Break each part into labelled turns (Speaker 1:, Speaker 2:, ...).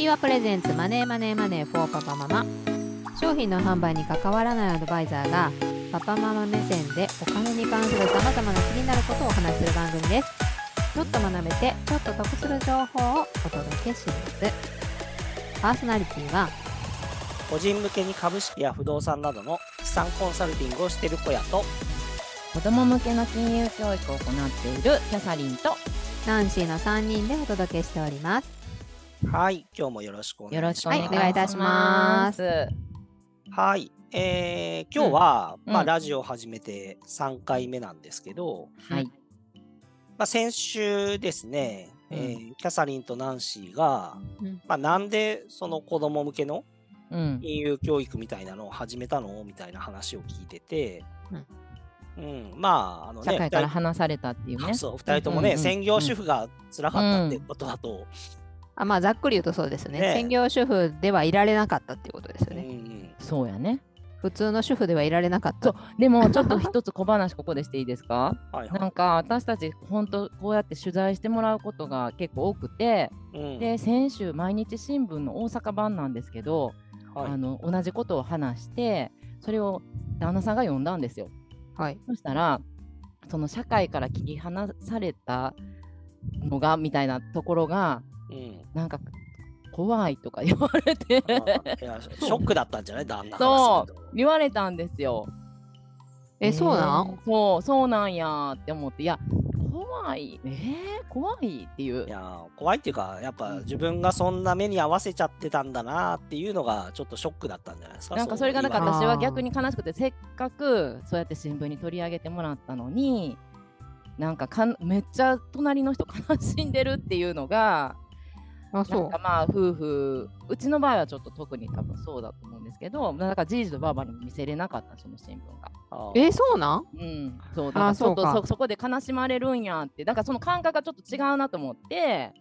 Speaker 1: キーワプレゼンツマネーマネーマネーフォーパパママ。商品の販売に関わらないアドバイザーがパパママ目線でお金に関するさまざまな気になることをお話しする番組です。ちょっと学べてちょっと得する情報をお届けします。パーソナリティは
Speaker 2: 個人向けに株式や不動産などの資産コンサルティングをしている小屋と
Speaker 3: 子供向けの金融教育を行っているキャサリンと。
Speaker 1: ナンシーの3人でお届けしております
Speaker 2: はい今日もよろしくお願いします。
Speaker 3: お願い
Speaker 1: はいたします。
Speaker 2: はい、えー、今日は、
Speaker 3: うんうん。
Speaker 2: まあラジオ始めて3回目なんですけど、
Speaker 3: はい。
Speaker 2: まあ、先週ですね、えーキャサリンとナンシーが、
Speaker 1: うん。
Speaker 2: まあ、なんでその子供向けの
Speaker 3: うん。
Speaker 2: 金融教育みたいなのを始めたの？みたいな話を聞いてて、うん、まああのね
Speaker 3: 社会から話されたっていうね。
Speaker 2: そう2人ともね、
Speaker 3: うんうんうん。
Speaker 2: 専業主婦が辛かったってことだと、
Speaker 1: あまあざっくり言うとそうですね。
Speaker 2: ね
Speaker 1: 専業主婦ではいられなかったっていうことですよ
Speaker 2: うんう
Speaker 1: ね、
Speaker 2: ん。
Speaker 3: そうやね。
Speaker 1: 普通の主婦ではいられなかった。
Speaker 3: そう。でもちょっと一つ小話ここでしていいですか？
Speaker 2: はいはい。
Speaker 3: なんか私たち本当こうやって取材してもらうことが結構多くて
Speaker 2: うん。
Speaker 3: で先週毎日新聞の大阪版なんですけど、
Speaker 2: はい。
Speaker 3: あの同じことを話してそれを旦那さんが読んだんですよ。
Speaker 1: はい。
Speaker 3: そしたらその社会から切り離されたのがみたいなところが
Speaker 2: うん。
Speaker 3: なんか怖いとか言われて。
Speaker 2: あいやショックだったんじゃない？旦那
Speaker 3: そ
Speaker 2: からすると
Speaker 3: 言われたんですよ。
Speaker 1: えそうなん？
Speaker 3: そうそうなんやって思って。いや怖い。えー、怖いっていう。
Speaker 2: いやー怖いっていうかやっぱ自分がそんな目に合わせちゃってたんだなっていうのがちょっとショックだったんじゃないですか？
Speaker 3: なんかそれがなんか
Speaker 2: 今
Speaker 3: 私は逆に悲しくてせっかくそうやって新聞に取り上げてもらったのになんかかんめっちゃ隣の人悲しんでるっていうのがな
Speaker 1: あそ
Speaker 3: んかまあ夫婦うちの場合はちょっと特に多分そうだと思うんですけどなんかじいじとばあばにも見せれなかったその新聞が。
Speaker 1: えそうなん？
Speaker 3: うん、そう。だからちょっと
Speaker 1: そ
Speaker 3: そそこで悲しまれるんやって。だからその感覚がちょっと違うなと思って、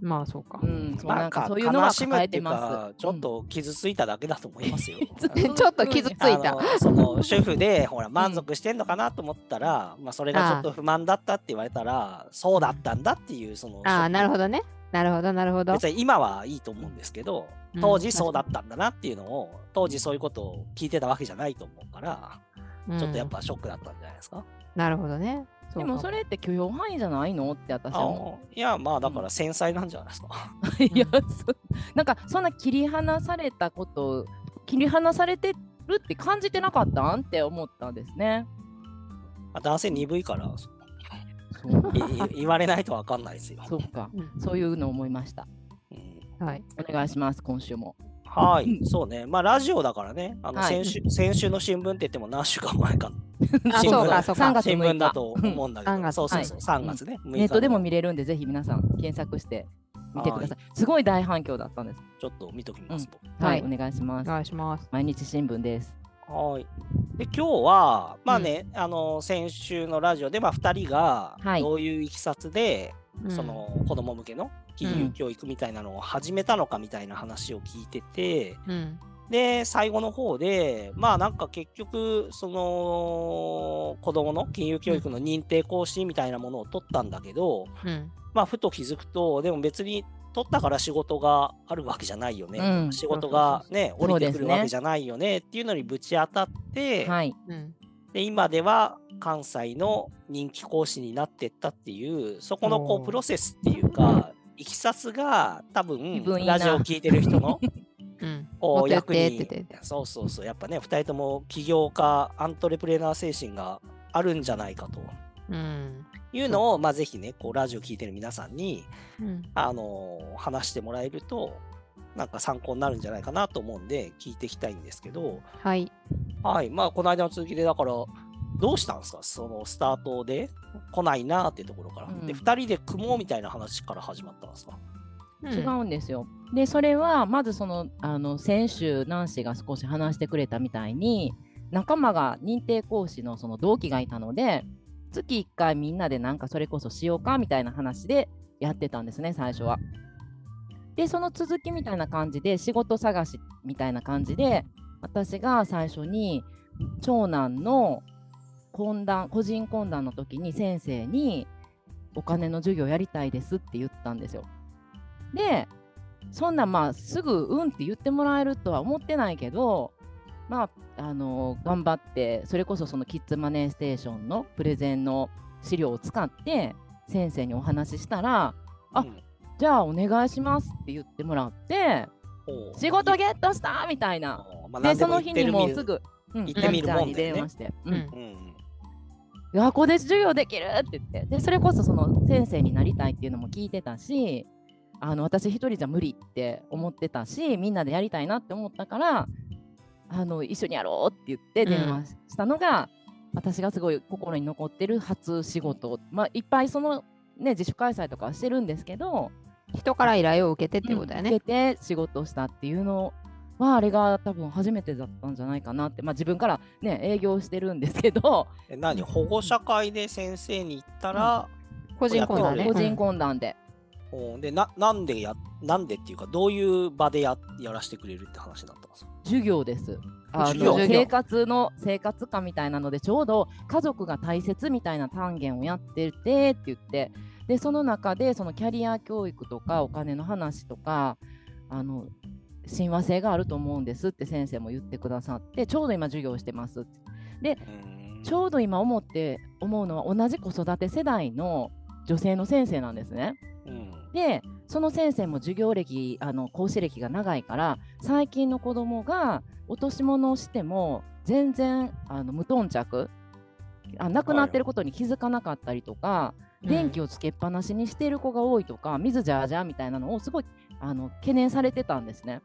Speaker 1: まあそうか、
Speaker 3: うん、そう。
Speaker 2: まあ
Speaker 3: なんかそういうのは
Speaker 2: 悲しむ
Speaker 3: 抱えて
Speaker 2: っていうか
Speaker 3: ます。
Speaker 2: ちょっと傷ついただけだと思いますよ。
Speaker 3: うん。
Speaker 1: ちょっと傷ついた。
Speaker 2: その主婦でほら満足してんのかなと思ったら、まあそれがちょっと不満だったって言われたらそうだったんだっていうその
Speaker 1: ああなるほ
Speaker 2: ど
Speaker 1: どねなるほどなるほど。
Speaker 2: 別に今はいいと思うんですけど
Speaker 1: うん
Speaker 2: 当時そうだったんだなっていうのを当時そういうことを聞いてたわけじゃないと思うから、ちょっとやっぱショックだったんじゃないですか？
Speaker 1: なるほどね。
Speaker 3: でもそれって許容範囲じゃないのって私は
Speaker 2: いやまあだから繊細なんじゃないですか。
Speaker 3: う。いやそなんかそんな切り離されたこと切り離されてるって感じてなかったん？って思ったんですね。
Speaker 2: まあ男性鈍いから言われないとわかんないですよ。
Speaker 3: そうか
Speaker 1: うん
Speaker 3: そういうのを思いました。
Speaker 2: うん
Speaker 1: はい
Speaker 3: お願いします今週も。
Speaker 2: はい、そうね。まあ、ラジオだからね、あの
Speaker 3: はい
Speaker 2: 先週、先週の新聞って言っても何週間前か。
Speaker 1: あ
Speaker 2: 新聞
Speaker 1: そうかそうか
Speaker 3: 3月
Speaker 2: 新
Speaker 3: 6日
Speaker 2: 聞だと思うんだけ
Speaker 1: 3
Speaker 2: ど、
Speaker 1: 月
Speaker 2: そうそうそう、3月ね。6日
Speaker 3: ネットでも
Speaker 2: の
Speaker 3: 見れるんでぜひ皆さん検索して見てください。すごい大反響だったんです。
Speaker 2: ちょっと見ときますと。
Speaker 3: はい、
Speaker 1: はい
Speaker 3: お願いしま
Speaker 1: お
Speaker 3: す。
Speaker 1: 願いします
Speaker 3: 毎日新聞です。
Speaker 2: はい。で、今日は、まあね、あの、先週のラジオで、まあ、2人が
Speaker 3: はい。
Speaker 2: どういういきさつで、
Speaker 1: うん。
Speaker 2: その子供向けの金融教育みたいなのを始めたのかみたいな話を聞いてて、
Speaker 1: うん。
Speaker 2: で、最後の方で、まあなんか結局、その子供の金融教育の認定講師みたいなものを取ったんだけど、
Speaker 1: うん。
Speaker 2: まあふと気づくと、でも別に取ったから仕事があるわけじゃないよね。
Speaker 3: うん。
Speaker 2: 仕事がね、降りてくるわけじゃないよねっていうのにぶち当たって、
Speaker 3: はい。
Speaker 1: うん
Speaker 2: で今では関西の人気講師になってったっていう、そこのこうプロセスっていうか、いきさつが多分ラジオを聞いてる人の
Speaker 1: うん。
Speaker 2: こう役にそうそうそうやっぱね2人とも起業家アントレプレナー精神があるんじゃないかと。
Speaker 1: うん
Speaker 2: いうのを、まあ、ぜひねこうラジオ聞いてる皆さんに、
Speaker 1: うん。
Speaker 2: あのー話してもらえるとなんか参考になるんじゃないかなと思うんで聞いていきたいんですけど。
Speaker 1: はい。
Speaker 2: はい。まあこの間の続きでだからどうしたんですか？そのスタートで来ないなっていうところから、
Speaker 3: うん。
Speaker 2: で2人で組もうみたいな話から始まったんですか？
Speaker 3: 違うんですよ。で、それはまずその、あの先週、ナンシーが少し話してくれたみたいに、仲間が認定講師のその同期がいたので、月1回みんなでなんかそれこそしようかみたいな話でやってたんですね、最初は。で、その続きみたいな感じで、仕事探しみたいな感じで、私が最初に長男の懇談、個人懇談の時に先生にお金の授業やりたいですって言ったんですよ。で、そんなまあすぐうんって言ってもらえるとは思ってないけどまああの頑張ってそれこそそのキッズマネーステーションのプレゼンの資料を使って先生にお話ししたらあ
Speaker 2: うん。
Speaker 3: じゃあお願いしますって言ってもらって仕事ゲットしたみたいな。
Speaker 2: まあ
Speaker 3: でその日にもうすぐ、うん、
Speaker 2: 行ってみるもんね。
Speaker 3: 電話して、うん。
Speaker 1: うん
Speaker 2: うん
Speaker 3: 学校で授業できる？って言って。でそれこそその先生になりたいっていうのも聞いてたしあの私一人じゃ無理って思ってたしみんなでやりたいなって思ったからあの一緒にやろうって言って電話したのが、私がすごい心に残ってる初仕事。まあいっぱいそのね自主開催とかはしてるんですけど
Speaker 1: 人から依頼を受けてっていうことだよね。
Speaker 3: うん。受けて仕事をしたっていうのはあれが多分初めてだったんじゃないかなって。まあ自分からね営業してるんですけど。
Speaker 2: え何？保護者会で先生に行ったら、
Speaker 1: 個人コンだね。
Speaker 3: 個人
Speaker 1: うん
Speaker 3: 懇談で。
Speaker 2: うん。でななんでやなんでっていうかどういう場でややらせてくれるって話になったんですか？
Speaker 3: 授業です。あ
Speaker 2: 授業
Speaker 3: の生活の生活科みたいなのでちょうど家族が大切みたいな単元をやっててって言ってでその中でそのキャリア教育とかお金の話とかあの親和性があると思うんですって先生も言ってくださってちょうど今授業をしてますって
Speaker 2: うん
Speaker 3: ちょうど今思って思うのは同じ子育て世代の女性の先生なんですね。
Speaker 2: うん
Speaker 3: でその先生も授業歴あの講師歴が長いから最近の子供が落とし物をしても全然あの無頓着あ亡くなってることに気づかなかったりとか、電気をつけっぱなしにしている子が多いとか水じゃあじゃあみたいなのをすごいあの懸念されてたんですね。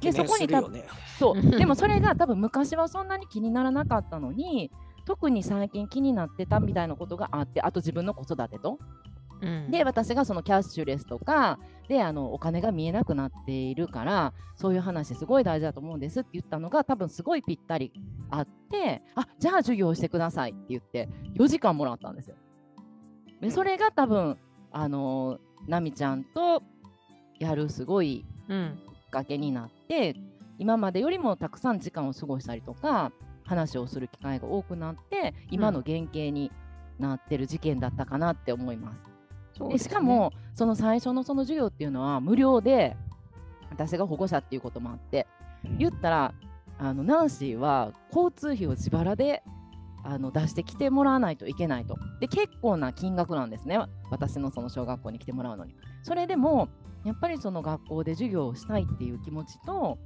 Speaker 3: でそこにた
Speaker 2: するよね。
Speaker 3: そう
Speaker 1: うん
Speaker 3: でもそれが多分昔はそんなに気にならなかったのに特に最近気になってたみたいなことがあってあと自分の子育てと。
Speaker 1: うん
Speaker 3: で私がそのキャッシュレスとかであのお金が見えなくなっているからそういう話すごい大事だと思うんですって言ったのが多分すごいぴったりあってあじゃあ授業してくださいって言って4時間もらったんですよ。でそれが多分あの奈美ちゃんとやるすごい
Speaker 1: うん
Speaker 3: きっかけになって今までよりもたくさん時間を過ごしたりとか話をする機会が多くなって今の原型になってる事件だったかなって思います。
Speaker 1: ね。
Speaker 3: でしかもその最初のその授業っていうのは無料で私が保護者っていうこともあって言ったらあのナンシーは交通費を自腹であの出してきてもらわないといけないと。で結構な金額なんですね。私のその小学校に来てもらうのに。それでもやっぱりその学校で授業をしたいっていう気持ちと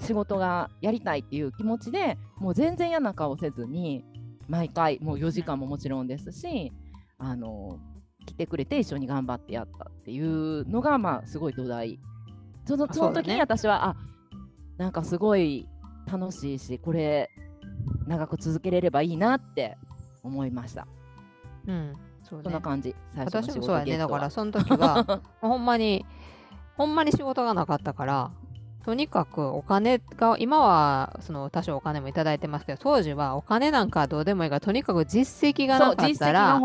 Speaker 3: 仕事がやりたいっていう気持ちでもう全然嫌な顔せずに毎回もう4時間ももちろんですしあの来てくれて一緒に頑張ってやったっていうのがまあすごい土台。その
Speaker 1: あ
Speaker 3: その時に
Speaker 1: そうだね
Speaker 3: 私はあなんかすごい楽しいしこれ長く続けれればいいなって思いました。
Speaker 1: うんそうね。
Speaker 3: そんな感じ。
Speaker 1: 私もそうやね。だからその時は ほんまにほんまに仕事がなかったからとにかくお金が今はその多少お金もいただいてますけど当時はお金なんかどうでもいいからとにかく実績がなかったら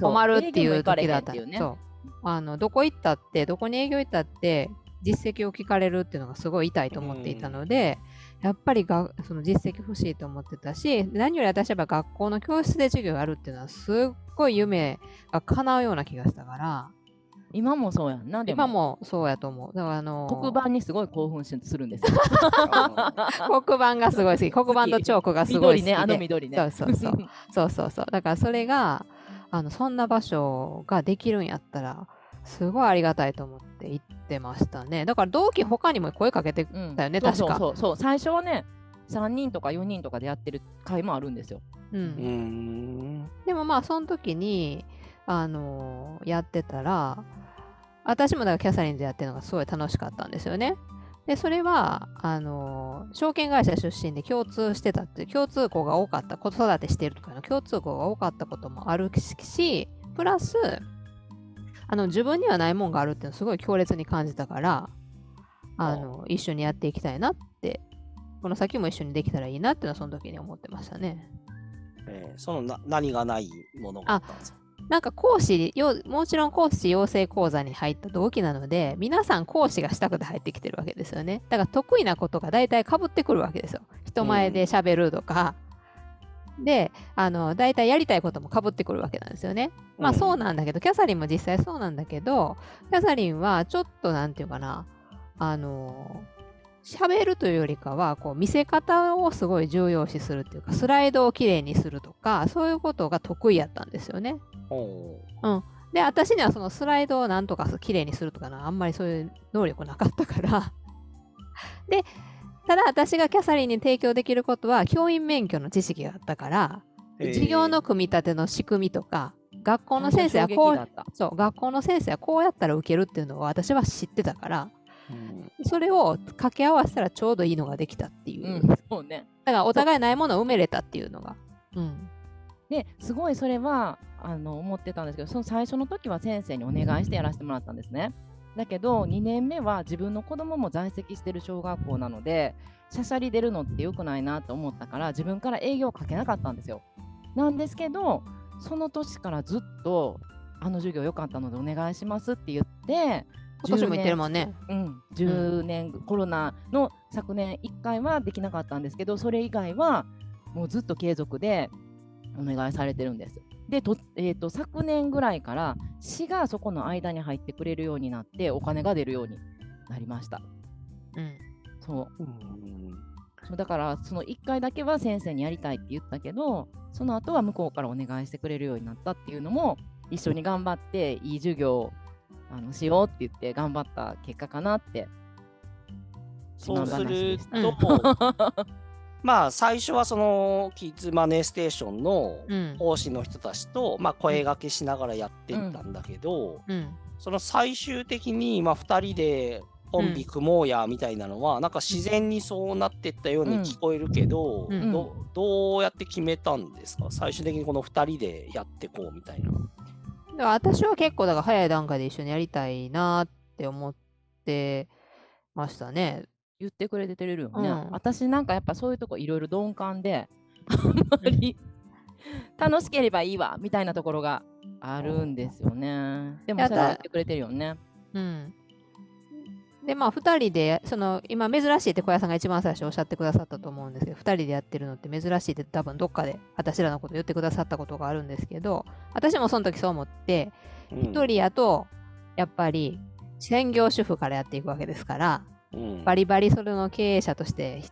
Speaker 1: 困るっていう時だったそう。あのどこ行ったってどこに営業行ったって実績を聞かれるっていうのがすごい痛いと思っていたので、やっぱりがその実績欲しいと思ってたし何より私は学校の教室で授業やるっていうのはすっごい夢が叶うような気がしたから
Speaker 3: 今もそうやんなでも。
Speaker 1: 今もそうやと思う。だからあの
Speaker 3: 黒板にすごい興奮しするんですよ。
Speaker 1: 黒板がすごい好き。黒板とチョークがすごい好きで。
Speaker 3: 緑ねあの緑ね。
Speaker 1: そうそうそう。そうそうそう。だからそれが、あの、そんな場所ができるんやったら、すごいありがたいと思って行ってましたね。だから同期他にも声かけて、
Speaker 3: うん
Speaker 1: だよね
Speaker 3: そう
Speaker 1: 確か。
Speaker 3: そうそうそう。最初はね3人とか4人とかでやってる会もあるんですよ。
Speaker 1: うん。
Speaker 2: うん。
Speaker 1: でもまあ、その時に、あのやってたら、私もだからキャサリンズやってるのがすごい楽しかったんですよね。で、それは、あの証券会社出身で共通してたって、共通項が多かった、子育てしてるとかの共通項が多かったこともあるし、プラス、あの、自分にはないもんがあるっていうのすごい強烈に感じたから、あの、一緒にやっていきたいなって、この先も一緒にできたらいいなっていうのはその時に思ってましたね。
Speaker 2: えーそのな何がないものがあったんですか？
Speaker 1: なんか講師よ、もちろん講師養成講座に入った同期なので、皆さん講師がしたくて入ってきてるわけですよね。だから得意なことが大体かぶってくるわけですよ。人前で喋るとか。で、あの、大体やりたいこともかぶってくるわけなんですよね。まあそうなんだけど、キャサリンも実際そうなんだけど、キャサリンはちょっとなんていうかな、あの喋るというよりかはこう見せ方をすごい重要視するっていうかスライドをきれいにするとかそういうことが得意やったんですよね。
Speaker 2: お
Speaker 1: で私にはそのスライドをなんとかきれいにするとかなあんまりそういう能力なかったから。でただ私がキャサリンに提供できることは教員免許の知識があったから授業の組み立ての仕組みとか学校の先生はこうそう学校の先生はこうやったら受けるっていうのを私は知ってたから、うん、それを掛け合わせたらちょうどいいのができたっていう、うん、そうね。だからお互いないものを埋めれたっていうのが。うん。
Speaker 3: ですごいそれはあの思ってたんですけどその最初の時は先生にお願いしてやらせてもらったんですね。だけど2年目は自分の子供も在籍してる小学校なのでしゃしゃり出るのって良くないなと思ったから自分から営業をかけなかったんですよ。なんですけどその年からずっとあの授業良かったのでお願いしますって言って
Speaker 1: 今年も言ってるもんね。
Speaker 3: うん、10年、うん、コロナの昨年1回はできなかったんですけどそれ以外はもうずっと継続でお願いされてるんです。でと、えーと、昨年ぐらいから市がそこの間に入ってくれるようになってお金が出るようになりました。うん、そう、うん、だからその1回だけは先生にやりたいって言ったけどその後は向こうからお願いしてくれるようになったっていうのも一緒に頑張っていい授業をあのしようって言って頑張った結果かなって。
Speaker 2: そうすると、まあ最初はそのキッズマネーステーションの講師の人たちと、まあ、声がけしながらやっていったんだけど、その最終的にまあ2人でコンビ組もうやみたいなのは、なんか自然にそうなってったように聞こえるけど、どどうやって決めたんですか？最終的にこの2人でやってこうみたいな。だか
Speaker 1: ら私は結構だから早い段階で一緒にやりたいなって思ってましたね。
Speaker 3: 言ってくれてるよね、うん、私なんかやっぱそういうとこいろいろ鈍感であんまり楽しければいいわみたいなところがあるんですよね。でもそれは言ってくれてるよね。うん
Speaker 1: でまあ2人でその今珍しいって小屋さんが一番最初おっしゃってくださったと思うんですけど2人でやってるのって珍しいって多分どっかで私らのこと言ってくださったことがあるんですけど私もその時そう思って1人やとやっぱり専業主婦からやっていくわけですからバリバリそれの経営者として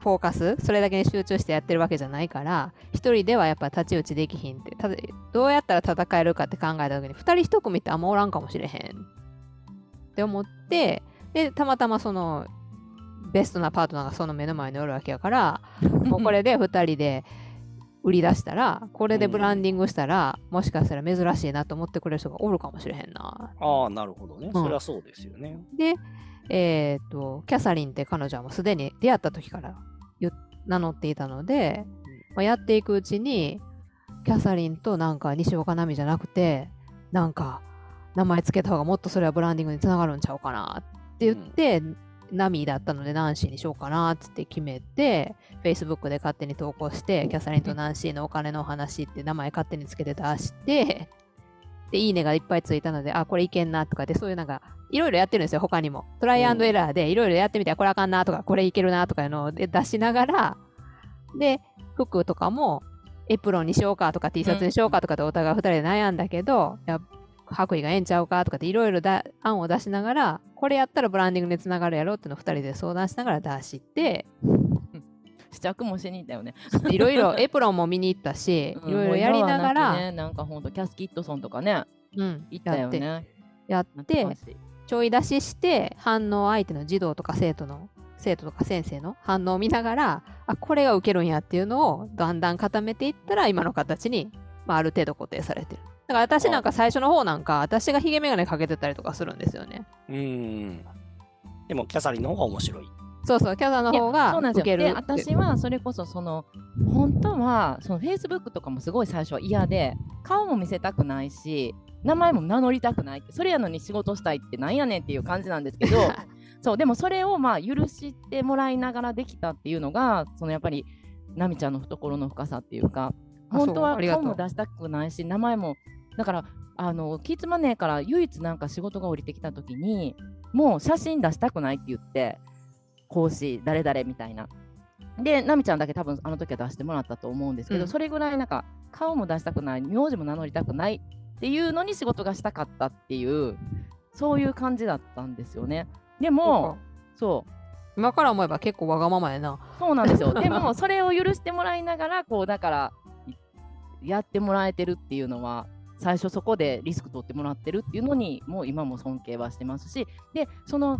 Speaker 1: フォーカスそれだけに集中してやってるわけじゃないから一人ではやっぱ太刀打ちできひんってどうやったら戦えるかって考えた時に二人一組ってあんまおらんかもしれへんって思ってでたまたまそのベストなパートナーがその目の前におるわけやから もうこれで2人で売り出したらこれでブランディングしたら、うん、もしかしたら珍しいなと思ってくれる人がおるかもしれへんな。
Speaker 2: ああなるほどね、うん、そりゃそうですよね。
Speaker 1: でえっ、ー、と、キャサリンって彼女はもうすでに出会った時から名乗っていたので、まあ、やっていくうちに、キャサリンとなんか西岡奈美じゃなくて、なんか名前つけた方がもっとそれはブランディングにつながるんちゃうかなって言って、うん、ナミだったのでナンシーにしようかなって決めて、Facebook で勝手に投稿して、キャサリンとナンシーのお金のお話って名前勝手につけて出して、で、いいねがいっぱいついたので、あ、これいけんなとかで、そういうなんか、いろいろやってるんですよ、他にも。トライアンドエラーでいろいろやってみて、これあかんなとか、これいけるなとかいうのを出しながら、で、服とかも、エプロンにしようかとか T シャツにしようかとかでお互い2人で悩んだけど、や白衣がええんちゃうかとかっていろいろ案を出しながら、これやったらブランディングにつながるやろってのを2人で相談しながら出して、
Speaker 3: 試着もしに行ったよね。
Speaker 1: いろいろ エプロンも見に行ったし、いろいろやりながら、
Speaker 3: ね、なんかほんとキャスキットソンとかね、うん、行ったよね。
Speaker 1: やって。ちょい出しして反応相手の児童とか生徒の生徒とか先生の反応を見ながらあこれが受けるんやっていうのをだんだん固めていったら今の形に、まあ、ある程度固定されてるだから私なんか最初の方なんか私がヒゲメガネかけてたりとかするんですよね。うん
Speaker 2: でもキャサリンの方が面白い。
Speaker 1: そうそう、キャサの方が受けるで
Speaker 3: 私はそれこそその本当はその Facebook とかもすごい最初は嫌で顔も見せたくないし名前も名乗りたくない。ってそれやのに仕事したいってなんやねんっていう感じなんですけど そうでもそれをまあ許してもらいながらできたっていうのがそのやっぱり奈美ちゃんの懐の深さっていうか本当は顔も出したくないし名前も。だからあのキッズマネーから唯一なんか仕事が降りてきた時にもう写真出したくないって言って講師誰々みたいな。で奈美ちゃんだけ多分あの時は出してもらったと思うんですけど、うん、それぐらいなんか顔も出したくない名字も名乗りたくないっていうのに仕事がしたかったっていうそういう感じだったんですよね。でもそう。
Speaker 1: 今から思えば結構わがままやな。
Speaker 3: そうなんですよ。でもそれを許してもらいながらこうだからやってもらえてるっていうのは最初そこでリスク取ってもらってるっていうのにもう今も尊敬はしてますしでその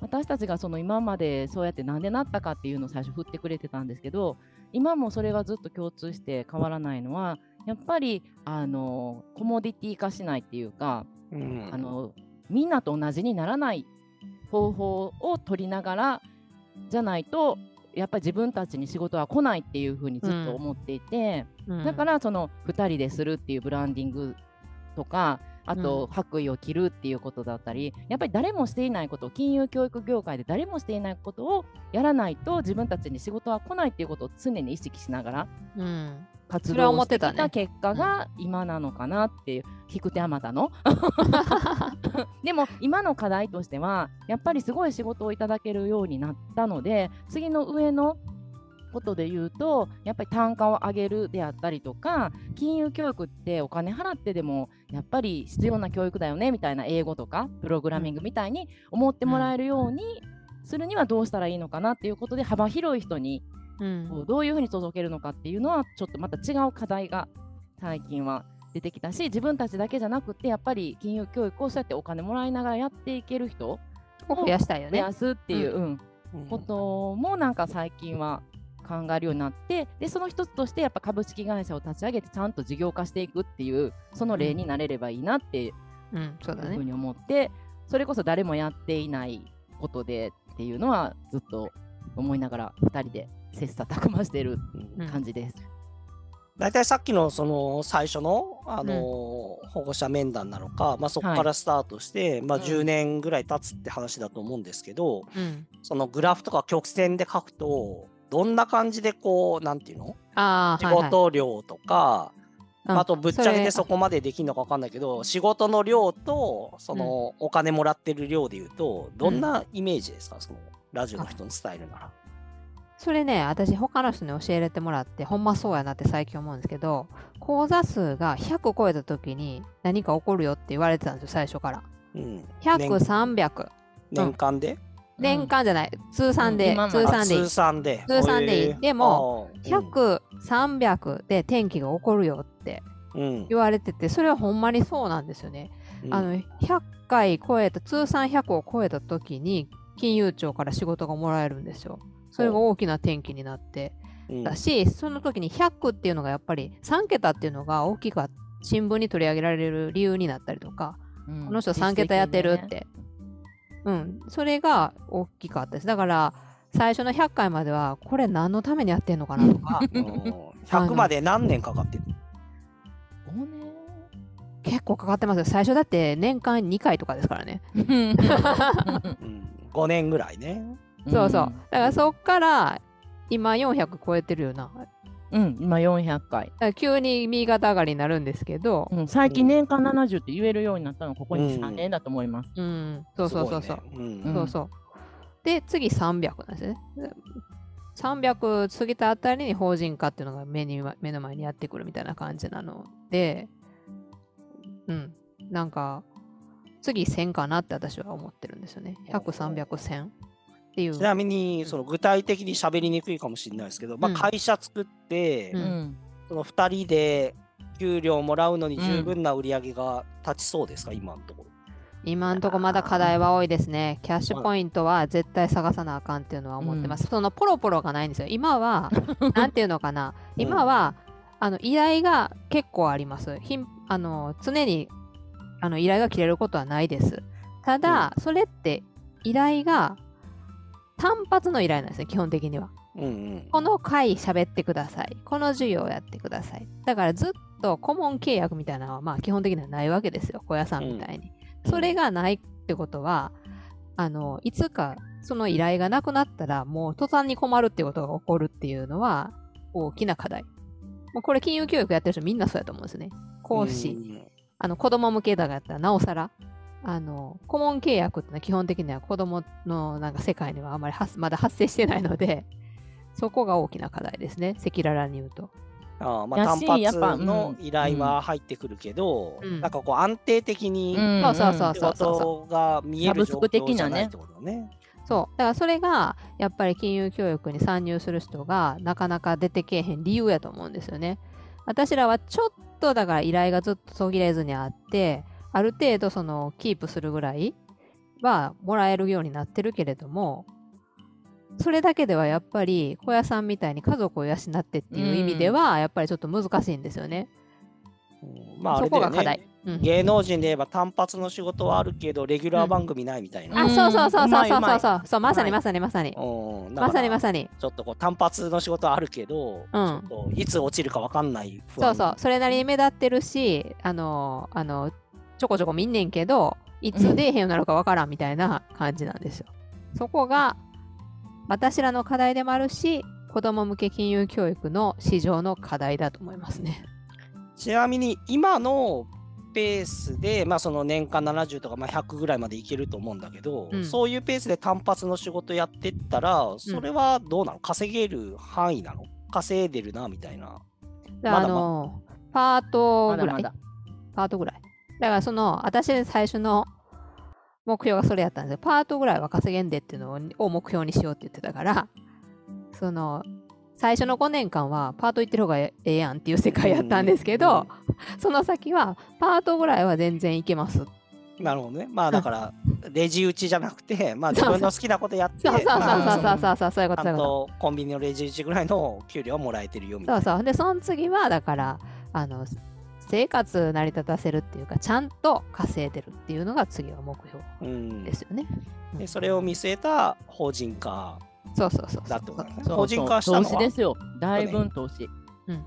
Speaker 3: 私たちがその今までそうやってなんでなったかっていうのを最初振ってくれてたんですけど今もそれがずっと共通して変わらないのはやっぱりあのコモディティ化しないっていうか、うん、あのみんなと同じにならない方法を取りながらじゃないとやっぱり自分たちに仕事は来ないっていうふうにずっと思っていて、うん、だからその2人でするっていうブランディングとかあと、白衣を着るっていうことだったり、やっぱり誰もしていないこと金融教育業界で誰もしていないことをやらないと自分たちに仕事は来ないっていうことを常に意識しながら、活動をしてきた結果が今なのかなっていう、引く手あまたの。でも今の課題としてはやっぱりすごい仕事をいただけるようになったので次の上のことで言うとやっぱり単価を上げるであったりとか金融教育ってお金払ってでもやっぱり必要な教育だよねみたいな英語とかプログラミングみたいに思ってもらえるようにするにはどうしたらいいのかなっていうことで幅広い人にうん、どういうふうに届けるのかっていうのはちょっとまた違う課題が最近は出てきたし自分たちだけじゃなくてやっぱり金融教育をそうやってお金もらいながらやっていける人
Speaker 1: を増やしたいよね。
Speaker 3: 増やすっていう、うん。うん、こともなんか最近は考えるようになってでその一つとしてやっぱ株式会社を立ち上げてちゃんと事業化していくっていうその例になれればいいなっていうふうに思って、それこそ誰もやっていないことでっていうのはずっと思いながら2人で切磋琢磨してる感じです。
Speaker 2: 大体さっきのその最初の、あの保護者面談なのか、まあ、そこからスタートして、はい、まあ、10年ぐらい経つって話だと思うんですけど、うん、そのグラフとか曲線で書くとどんな感じでこうなんていうの？仕事量とか、はいはい、あとぶっちゃけてそこまでできるのか分かんないけど仕事の量とそのお金もらってる量でいうとどんなイメージですか、そのラジオの人の伝えるなら。
Speaker 1: それね、私他の人に教えてもらって、ほんまそうやなって最近思うんですけど、講座数が100超えた時に何か起こるよって言われてたんですよ、最初から。うん、100、300。
Speaker 2: 年間で、
Speaker 1: うん、年間じゃない、通算で、通算でいい。
Speaker 2: 通算で。
Speaker 1: 通算でいい。でも、100、300で天気が起こるよって言われてて、それはほんまにそうなんですよね。うん、あの100回超えた、通算100を超えた時に、金融庁から仕事がもらえるんですよ。それが大きな転機になってだし、うん、その時に100っていうのがやっぱり3桁っていうのが大きく新聞に取り上げられる理由になったりとか、うん、この人3桁やってるって、ね、うん、それが大きかったです。だから最初の100回まではこれ何のためにやってんのかなとか。
Speaker 2: 100まで何年かかってる
Speaker 1: 5年？結構かかってますよ。最初だって年間2回とかですからね、うん、
Speaker 2: 5年ぐらいね
Speaker 1: そうそう。だからそっから今400超えてるよな。
Speaker 3: うん、今400回。
Speaker 1: 急に右肩上がりになるんですけど、
Speaker 3: うん、最近年間70って言えるようになったのここに3年だと思います。
Speaker 1: うん、うん、そうそうそうそう。ねうん、そうそう。で、次300なんですね。300過ぎたあたりに法人化っていうのが目に目の前にやってくるみたいな感じなので、うん、なんか、次1000かなって私は思ってるんですよね。100、300、1000。
Speaker 2: ていう。ちなみに、その具体的に喋りにくいかもしれないですけど、まあ、会社作って、うん、その2人で給料もらうのに十分な売り上げが立ちそうですか、うん、今のところ。
Speaker 1: 今のところまだ課題は多いですね。キャッシュポイントは絶対探さなあかんっていうのは思ってます。うん、そのポロポロがないんですよ。今は、なんていうのかな。今は、あの依頼が結構あります。ひんあの常にあの依頼が切れることはないです。ただ、それって依頼が単発の依頼なんですね、基本的には。うんうん、この回喋ってください。この授業をやってください。だからずっと顧問契約みたいなのはまあ基本的にはないわけですよ、小屋さんみたいに。うん、それがないってことは、あのいつかその依頼がなくなったらもう途端に困るっていうことが起こるっていうのは大きな課題。もうこれ金融教育やってる人みんなそうやと思うんですね。講師、あの子供向けだがやったらなおさら。あの顧問契約ってのは基本的には子供のなんか世界にはあまりまだ発生してないので、そこが大きな課題ですね、赤裸々に言うと。
Speaker 2: あまあ、単発の依頼は入ってくるけど、うん、なんかこう安定的に仕事が見える状況じゃないってことね。
Speaker 1: そうだからそれがやっぱり金融教育に参入する人がなかなか出てけえへん理由やと思うんですよね。私らはちょっとだから依頼がずっと途切れずにあってある程度そのキープするぐらいはもらえるようになってるけれどもそれだけではやっぱり小屋さんみたいに家族を養ってっていう意味ではやっぱりちょっと難しいんですよね。
Speaker 2: うん、まあ、そこが課題。芸能人で言えば単発の仕事はあるけどレギュラー番組ないみたいな、
Speaker 1: うん、あそうそうそうそうそうそうそう。そうまさにまさに。まさにまさに。まさに
Speaker 2: ちょっとこう単発の仕事はあるけど、うん、ちょっといつ落ちるか分かんない
Speaker 1: そうそう。それなりに目立ってるしあのあのちょこちょこ見んねんけどいつ出えへんようになるか分からんみたいな感じなんですよ、そこが私らの課題でもあるし子ども向け金融教育の市場の課題だと思いますね。
Speaker 2: ちなみに今のペースで、まあ、その年間70とか、まあ、100ぐらいまでいけると思うんだけど、うん、そういうペースで単発の仕事やってったら、それはどうなの、稼げる範囲なの？稼いでるなみたいな。
Speaker 1: あのパートぐらい。パートぐらい。だからその、私最初の目標がそれやったんですよ。パートぐらいは稼げんでっていうのを目標にしようって言ってたから、その、最初の5年間はパート行ってる方がええやんっていう世界やったんですけど、その先はパートぐらいは全然いけます。
Speaker 2: なるほどね。まあだから、レジ打ちじゃなくて、まあ自分の好きなことやって、
Speaker 1: そうそうそうそうそうそうそういうことちゃん
Speaker 2: とコンビニのレジ打ちぐらいの給料をもらえてるよみたい
Speaker 1: な。そうそう。で、その次はだから、あの、生活成り立たせるっていうか、ちゃんと稼いでるっていうのが次は目標ですよね。
Speaker 2: でそれを見据えた法人化
Speaker 1: そうそうそう。
Speaker 2: だってことね。法人化したのは
Speaker 3: 投資ですよ。大分投資。
Speaker 2: うん。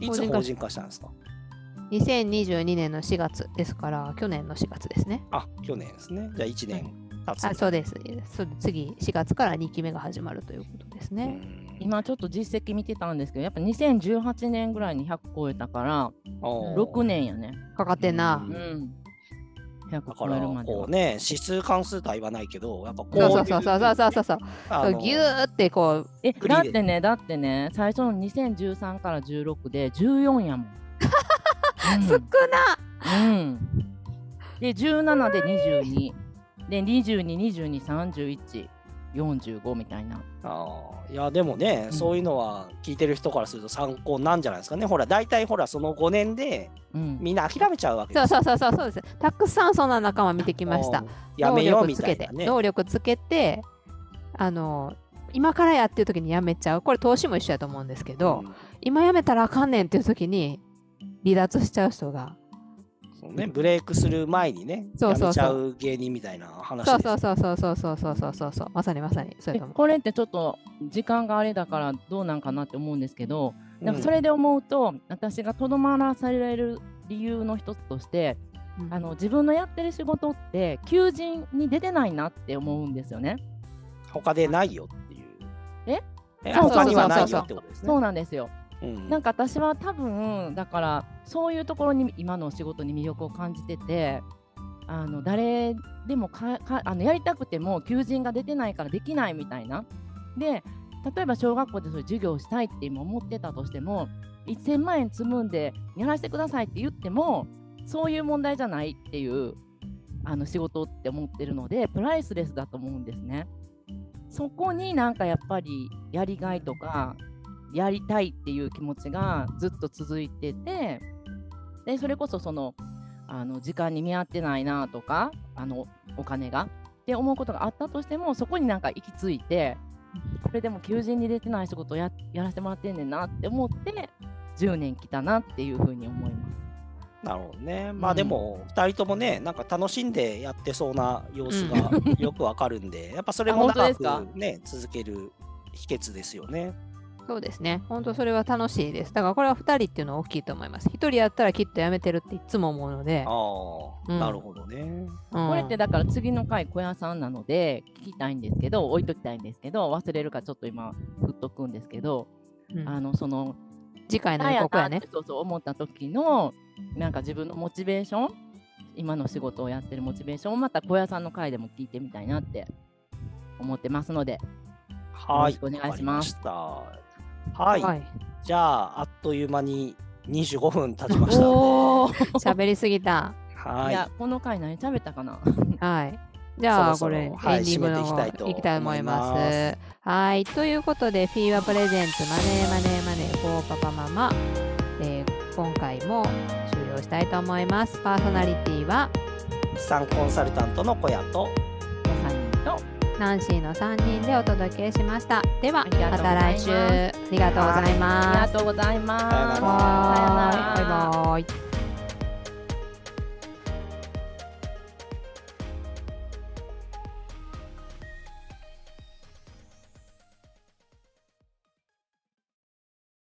Speaker 2: いつ法人化したんですか
Speaker 1: ？2022年の4月ですから、去年の4月ですね。
Speaker 2: あ、去年ですね。じゃあ1年経つ、
Speaker 1: あ、そうです。次、4月から2期目が始まるということですね。
Speaker 3: 今ちょっと実績見てたんですけど、やっぱ2018年ぐらいに100超えたから、6年やね。
Speaker 1: かかってんな。う
Speaker 3: ん。
Speaker 2: だからこうね指数関数とは言わないけどやっぱこう
Speaker 1: そうそうそう。そうそうそうそうギュー。ってこう
Speaker 3: えだってねだってね最初の2013から16で14やもん、
Speaker 1: うん、少な。
Speaker 3: うん。で17で22で222231 45みたいな。
Speaker 2: あいやでもね、うん、そういうのは聞いてる人からすると参考なんじゃないですかね。ほら大体ほらその5年でみんな諦めちゃうわけ
Speaker 1: です、そうそうそうそうです。たくさんそんな仲間見てきました。
Speaker 2: やめようみたいな、ね、
Speaker 1: 能力つけてあの今からやってる時にやめちゃうこれ投資も一緒やと思うんですけど、うん、今やめたらあかんねんっていう時に離脱しちゃう人が
Speaker 2: そうね、ブレイクする前にね、そうそうそう。やめちゃう芸人みたいな話
Speaker 1: そうそうそうそうそうそうそうそうそう。まさにまさに。そ
Speaker 3: うこれってちょっと時間があれだからどうなんかなって思うんですけど、なんかそれで思うと、私がとどまらされる理由の一つとして、うん、あの自分のやってる仕事って求人に出てないなって思うんですよね。
Speaker 2: 他でないよっていう。
Speaker 3: え？
Speaker 2: え他にはないよってことですね。
Speaker 3: そうなんですよ。うん、なんか私は多分だからそういうところに今のお仕事に魅力を感じててあの誰でもかあのやりたくても求人が出てないからできないみたいな。で例えば小学校でそういう授業をしたいって今思ってたとしても1000万円積むんでやらせてくださいって言ってもそういう問題じゃないっていうあの仕事って思ってるのでプライスレスだと思うんですね。そこになんかやっぱりやりがいとかやりたいっていう気持ちがずっと続いててでそれこそそのあの時間に見合ってないなとかあのお金がって思うことがあったとしてもそこになんか行き着いてこれでも求人に出てない仕事をややらせてもらってんねんなって思って10年来たなっていうふうに思います。
Speaker 2: なるほどね。まあでも、2人ともね、なんか楽しんでやってそうな様子がよくわかるんで、やっぱそれも長くね、続ける秘訣ですよね。
Speaker 1: そうですね。本当それは楽しいです。だからこれは2人っていうのは大きいと思います。1人やったらきっとやめてるっていつも思うので。
Speaker 2: ああ、うん、なるほどね、
Speaker 3: うん。これってだから次の回小屋さんなので聞きたいんですけど、置いときたいんですけど、忘れるかちょっと今振っとくんですけど、うん、あのその
Speaker 1: 次回のここやね。
Speaker 3: そうそう思った時のなんか自分のモチベーション今の仕事をやってるモチベーションをまた小屋さんの回でも聞いてみたいなって思ってますので、
Speaker 2: はい、
Speaker 3: よろしくお願いします。
Speaker 2: はい、はい、じゃああっという間に25分経ちました。
Speaker 1: 喋りすぎた。
Speaker 3: はい。いやこの回何食べたかな？
Speaker 1: はい。じゃあこれエンディングの方いきたいと思います。はい。ということでフィーワプレゼンツマネーマネーマネーフォーパパママ、えー、今回も終了したいと思います。パーソナリティは？
Speaker 2: 資産コンサルタントの小屋と
Speaker 1: ナンシーの3人でお届けしました。では、また来週。ありがとうございます。
Speaker 3: ありがとうございます。さよな
Speaker 1: ら。バイバイ。